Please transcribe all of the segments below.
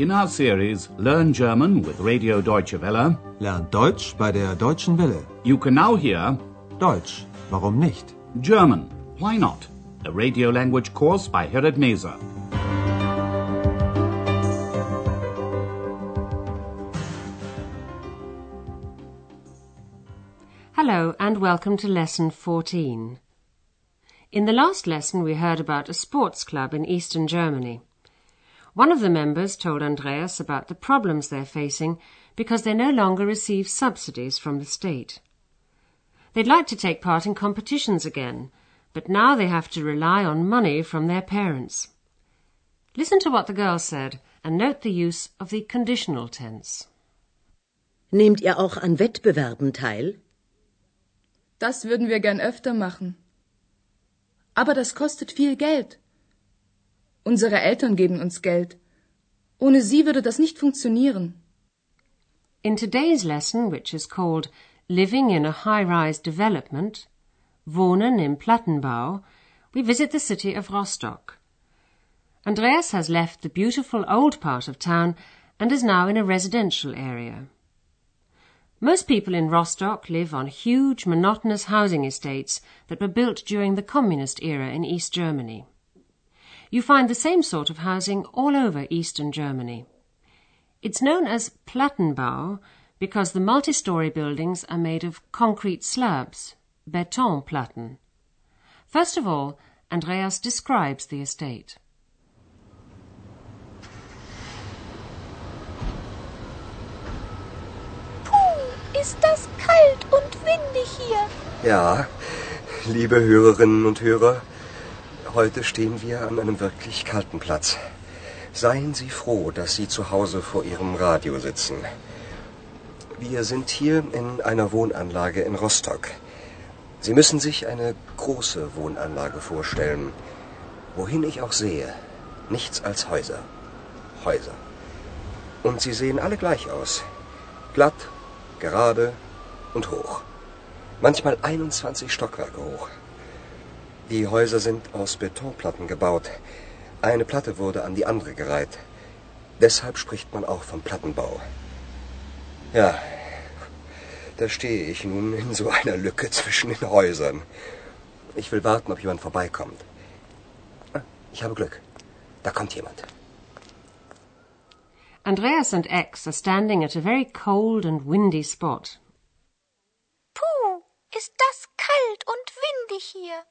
In our series Learn German with Radio Deutsche Welle, Lernt Deutsch bei der Deutschen Welle. you can now hear Deutsch, warum nicht? German, Why Not? A radio language course by Herrad Meese. Hello and welcome to lesson 14. In the last lesson we heard about a sports club in eastern Germany. One of the members told Andreas about the problems they're facing because they no longer receive subsidies from the state. They'd like to take part in competitions again, but now they have to rely on money from their parents. Listen to what the girl said and note the use of the conditional tense. Nehmt ihr auch an Wettbewerben teil? Das würden wir gern öfter machen. Aber das kostet viel Geld. Unsere Eltern geben uns Geld. Ohne sie würde das nicht funktionieren. In today's lesson, which is called Living in a High-Rise Development, Wohnen im Plattenbau, we visit the city of Rostock. Andreas has left the beautiful old part of town and is now in a residential area. Most people in Rostock live on huge, monotonous housing estates that were built during the communist era in East Germany. You find the same sort of housing all over eastern Germany. It's known as Plattenbau because the multi-story buildings are made of concrete slabs, Betonplatten. First of all, Andreas describes the estate. Puh, ist das kalt und windig hier. Ja, liebe Hörerinnen und Hörer, heute stehen wir an einem wirklich kalten Platz. Seien Sie froh, dass Sie zu Hause vor Ihrem Radio sitzen. Wir sind hier in einer Wohnanlage in Rostock. Sie müssen sich eine große Wohnanlage vorstellen. Wohin ich auch sehe, nichts als Häuser. Häuser. Und sie sehen alle gleich aus. Glatt, gerade und hoch. Manchmal 21 Stockwerke hoch. Die Häuser sind aus Betonplatten gebaut. Eine Platte wurde an die andere gereiht. Deshalb spricht man auch vom Plattenbau. Ja, da stehe ich nun in so einer Lücke zwischen den Häusern. Ich will warten, ob jemand vorbeikommt. Ah, Ich habe Glück. Da kommt jemand. Andreas and X are standing at a very cold and windy spot. Puh, ist das kalt und windig hier.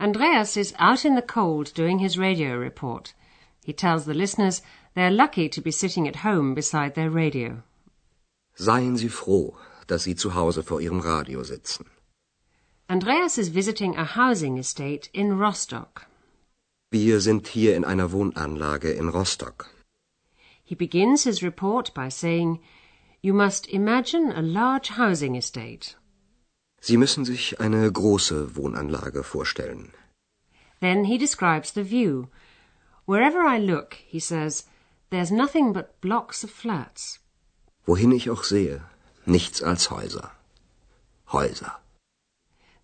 Andreas is out in the cold doing his radio report. He tells the listeners they're lucky to be sitting at home beside their radio. Seien Sie froh, dass Sie zu Hause vor Ihrem Radio sitzen. Andreas is visiting a housing estate in Rostock. Wir sind hier in einer Wohnanlage in Rostock. He begins his report by saying, You must imagine a large housing estate. Sie müssen sich eine große Wohnanlage vorstellen. Then he describes the view. Wherever I look, he says, there's nothing but blocks of flats. Wohin ich auch sehe, nichts als Häuser. Häuser.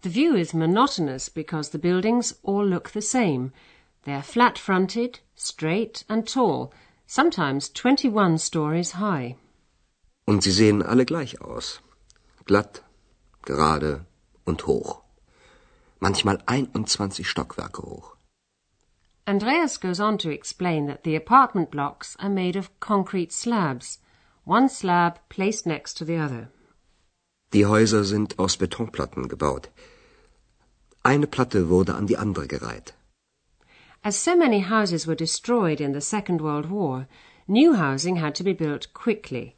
The view is monotonous because the buildings all look the same. They're flat fronted, straight, and tall, sometimes 21 stories high. Und sie sehen alle gleich aus. Glatt, gerade und hoch. Manchmal 21 Stockwerke hoch. Andreas goes on to explain that the apartment blocks are made of concrete slabs, one slab placed next to the other. Die Häuser sind aus Betonplatten gebaut. Eine Platte wurde an die andere gereiht. As so many houses were destroyed in the Second World War, new housing had to be built quickly.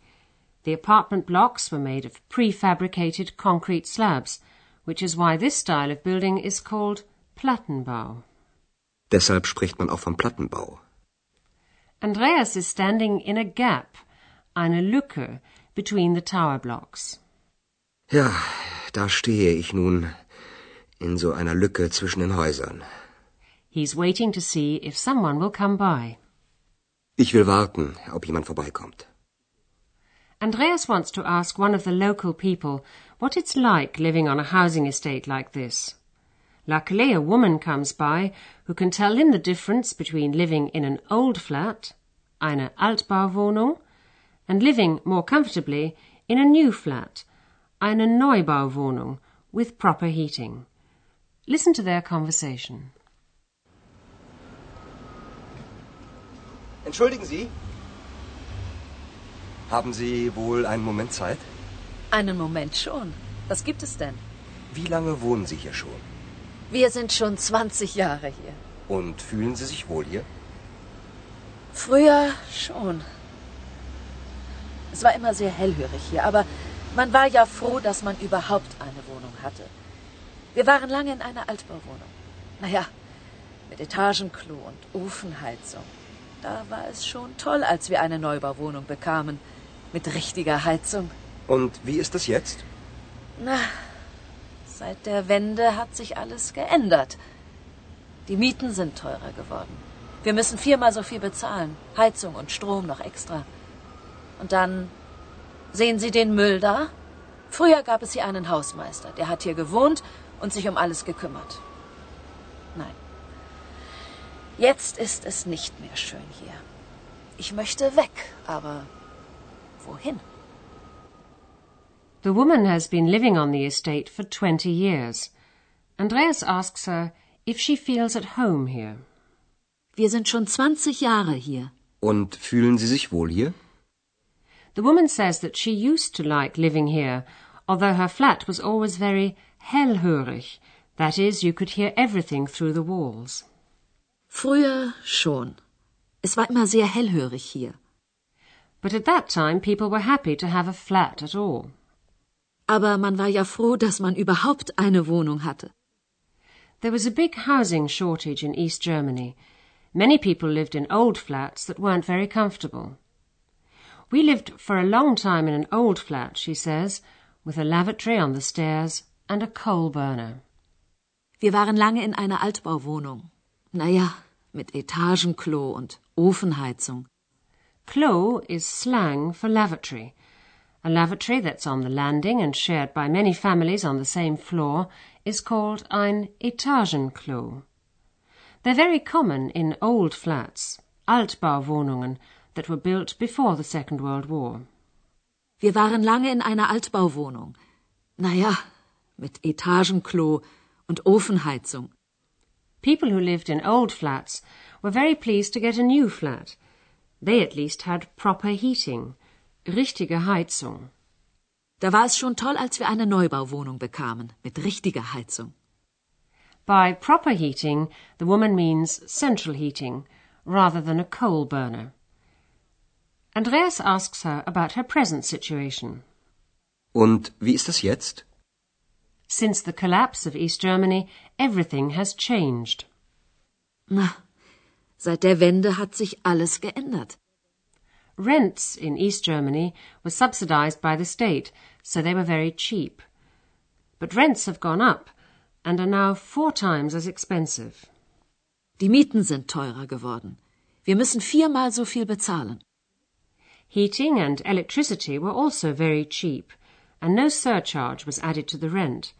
The apartment blocks were made of prefabricated concrete slabs, which is why this style of building is called Plattenbau. Deshalb spricht man auch vom Plattenbau. Andreas is standing in a gap, eine Lücke, between the tower blocks. Ja, da stehe ich nun in so einer Lücke zwischen den Häusern. He's waiting to see if someone will come by. Ich will warten, ob jemand vorbeikommt. Andreas wants to ask one of the local people what it's like living on a housing estate like this. Luckily, a woman comes by who can tell him the difference between living in an old flat, eine Altbauwohnung, and living more comfortably in a new flat, eine Neubauwohnung, with proper heating. Listen to their conversation. Entschuldigen Sie. Haben Sie wohl einen Moment Zeit? Einen Moment schon. Was gibt es denn? Wie lange wohnen Sie hier schon? Wir sind schon 20 Jahre hier. Und fühlen Sie sich wohl hier? Früher schon. Es war immer sehr hellhörig hier, aber man war ja froh, dass man überhaupt eine Wohnung hatte. Wir waren lange in einer Altbauwohnung. Naja, mit Etagenklo und Ofenheizung. Da war es schon toll, als wir eine Neubauwohnung bekamen. Mit richtiger Heizung. Und wie ist es jetzt? Na, seit der Wende hat sich alles geändert. Die Mieten sind teurer geworden. Wir müssen viermal so viel bezahlen. Heizung und Strom noch extra. Und dann sehen Sie den Müll da? Früher gab es hier einen Hausmeister, der hat hier gewohnt und sich um alles gekümmert. Nein. Jetzt ist es nicht mehr schön hier. Ich möchte weg, aber wohin? The woman has been living on the estate for 20 years. Andreas asks her if she feels at home here. Wir sind schon 20 Jahre hier. Und fühlen Sie sich wohl hier? The woman says that she used to like living here, although her flat was always very hellhörig. That is, you could hear everything through the walls. Früher schon. Es war immer sehr hellhörig hier. But at that time people were happy to have a flat at all. Aber man war ja froh, dass man überhaupt eine Wohnung hatte. There was a big housing shortage in East Germany. Many people lived in old flats that weren't very comfortable. We lived for a long time in an old flat, she says, with a lavatory on the stairs and a coal burner. Wir waren lange in einer Altbauwohnung. Naja, mit Etagenklo und Ofenheizung. Klo is slang for lavatory. A lavatory that's on the landing and shared by many families on the same floor is called ein Etagenklo. They're very common in old flats, Altbauwohnungen, that were built before the Second World War. Wir waren lange in einer Altbauwohnung. Naja, mit Etagenklo und Ofenheizung. People who lived in old flats were very pleased to get a new flat. They at least had proper heating, richtige Heizung. Da war es schon toll, als wir eine Neubauwohnung bekamen, mit richtiger Heizung. By proper heating, the woman means central heating, rather than a coal burner. Andreas asks her about her present situation. Und wie ist es jetzt? Since the collapse of East Germany, everything has changed. Na, seit der Wende hat sich alles geändert. Rents in East Germany were subsidized by the state, so they were very cheap. But rents have gone up and are now four times as expensive. Die Mieten sind teurer geworden. Wir müssen viermal so viel bezahlen. Heating and electricity were also very cheap, and no surcharge was added to the rent.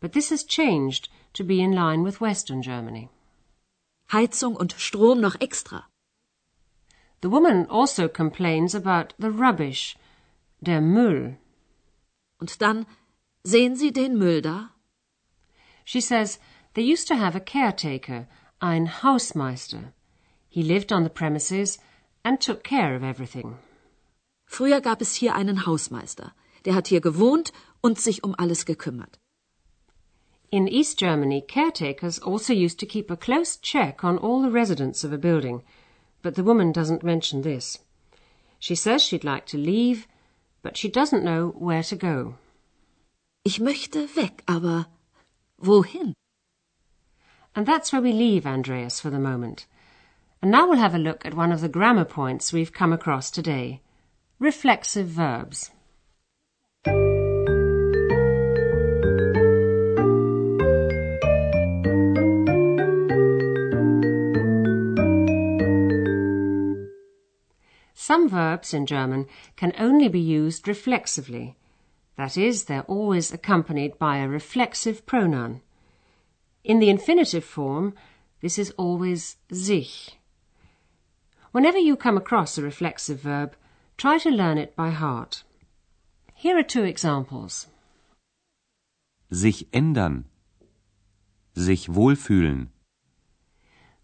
But this has changed to be in line with Western Germany. Heizung und Strom noch extra. The woman also complains about the rubbish, der Müll. Und dann sehen Sie den Müll da? She says they used to have a caretaker, ein Hausmeister. He lived on the premises and took care of everything. Früher gab es hier einen Hausmeister. Der hat hier gewohnt und sich um alles gekümmert. In East Germany, caretakers also used to keep a close check on all the residents of a building, but the woman doesn't mention this. She says she'd like to leave, but she doesn't know where to go. Ich möchte weg, aber wohin? And that's where we leave Andreas for the moment. And now we'll have a look at one of the grammar points we've come across today reflexive verbs. Some verbs in German can only be used reflexively. That is, they're always accompanied by a reflexive pronoun. In the infinitive form, this is always sich. Whenever you come across a reflexive verb, try to learn it by heart. Here are two examples. Sich ändern. Sich wohlfühlen.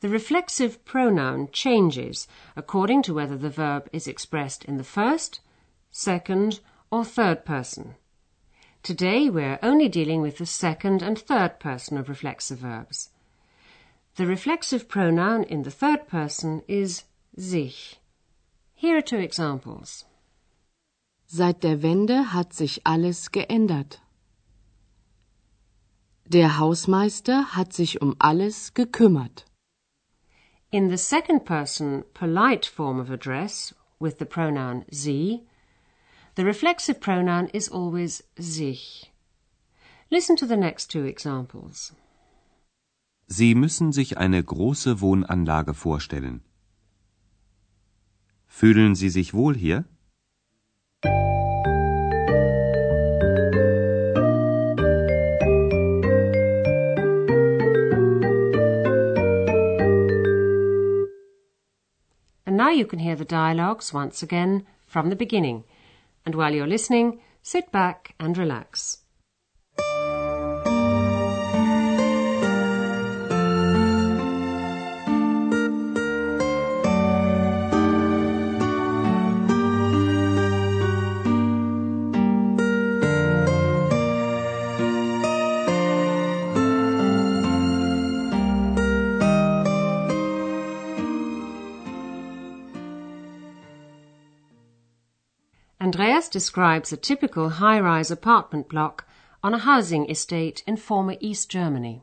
The reflexive pronoun changes according to whether the verb is expressed in the first, second, or third person. Today we're only dealing with the second and third person of reflexive verbs. The reflexive pronoun in the third person is sich. Here are two examples. Seit der Wende hat sich alles geändert. Der Hausmeister hat sich um alles gekümmert. In the second person polite form of address with the pronoun sie, the reflexive pronoun is always sich. Listen to the next two examples. Sie müssen sich eine große Wohnanlage vorstellen. Fühlen Sie sich wohl hier? Now you can hear the dialogues once again from the beginning. And while you're listening, sit back and relax. Andreas describes a typical high-rise apartment block on a housing estate in former East Germany.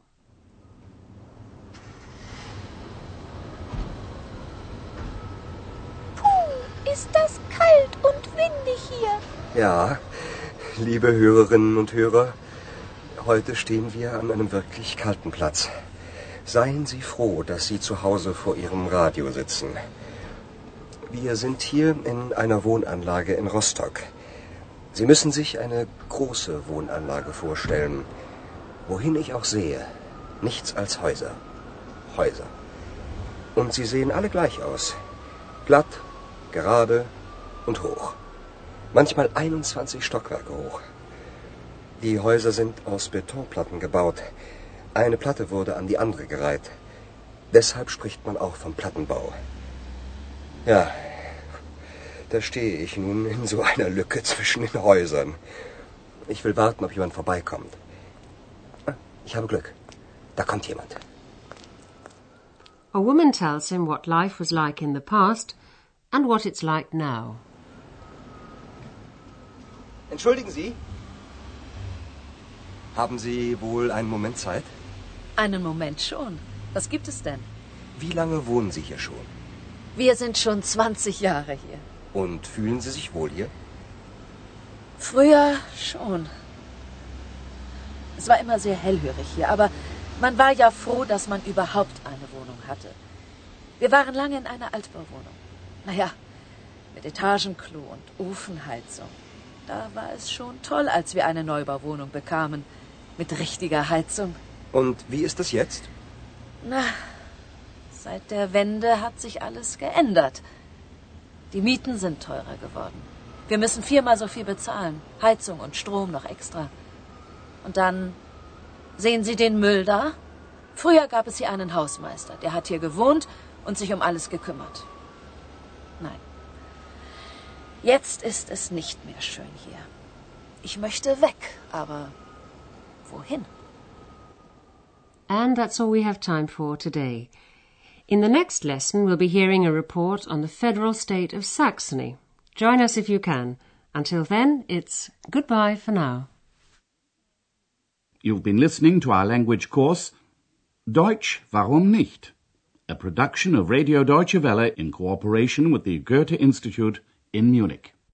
Puh, ist das kalt und windig hier. Ja, liebe Hörerinnen und Hörer, heute stehen wir an einem wirklich kalten Platz. Seien Sie froh, dass Sie zu Hause vor Ihrem Radio sitzen. Wir sind hier in einer Wohnanlage in Rostock. Sie müssen sich eine große Wohnanlage vorstellen. Wohin ich auch sehe, nichts als Häuser. Häuser. Und sie sehen alle gleich aus. Glatt, gerade und hoch. Manchmal 21 Stockwerke hoch. Die Häuser sind aus Betonplatten gebaut. Eine Platte wurde an die andere gereiht. Deshalb spricht man auch vom Plattenbau. Ja, da stehe ich nun in so einer Lücke zwischen den Häusern. Ich will warten, ob jemand vorbeikommt. Ich habe Glück. Da kommt jemand. A woman tells him what life was like in the past and what it's like now. Entschuldigen Sie. Haben Sie wohl einen Moment Zeit? Einen Moment schon. Was gibt es denn? Wie lange wohnen Sie hier schon? Wir sind schon 20 Jahre hier. Und fühlen Sie sich wohl hier? Früher schon. Es war immer sehr hellhörig hier, aber man war ja froh, dass man überhaupt eine Wohnung hatte. Wir waren lange in einer Altbauwohnung. Naja, mit Etagenklo und Ofenheizung. Da war es schon toll, als wir eine Neubauwohnung bekamen. Mit richtiger Heizung. Und wie ist es jetzt? Na, seit der Wende hat sich alles geändert. Die Mieten sind teurer geworden. Wir müssen viermal so viel bezahlen. Heizung und Strom noch extra. Und dann sehen Sie den Müll da? Früher gab es hier einen Hausmeister, der hat hier gewohnt und sich um alles gekümmert. Nein. Jetzt ist es nicht mehr schön hier. Ich möchte weg, aber wohin? And that's all we have time for today. In the next lesson, we'll be hearing a report on the federal state of Saxony. Join us if you can. Until then, it's goodbye for now. You've been listening to our language course Deutsch, warum nicht? A production of Radio Deutsche Welle in cooperation with the Goethe Institute in Munich.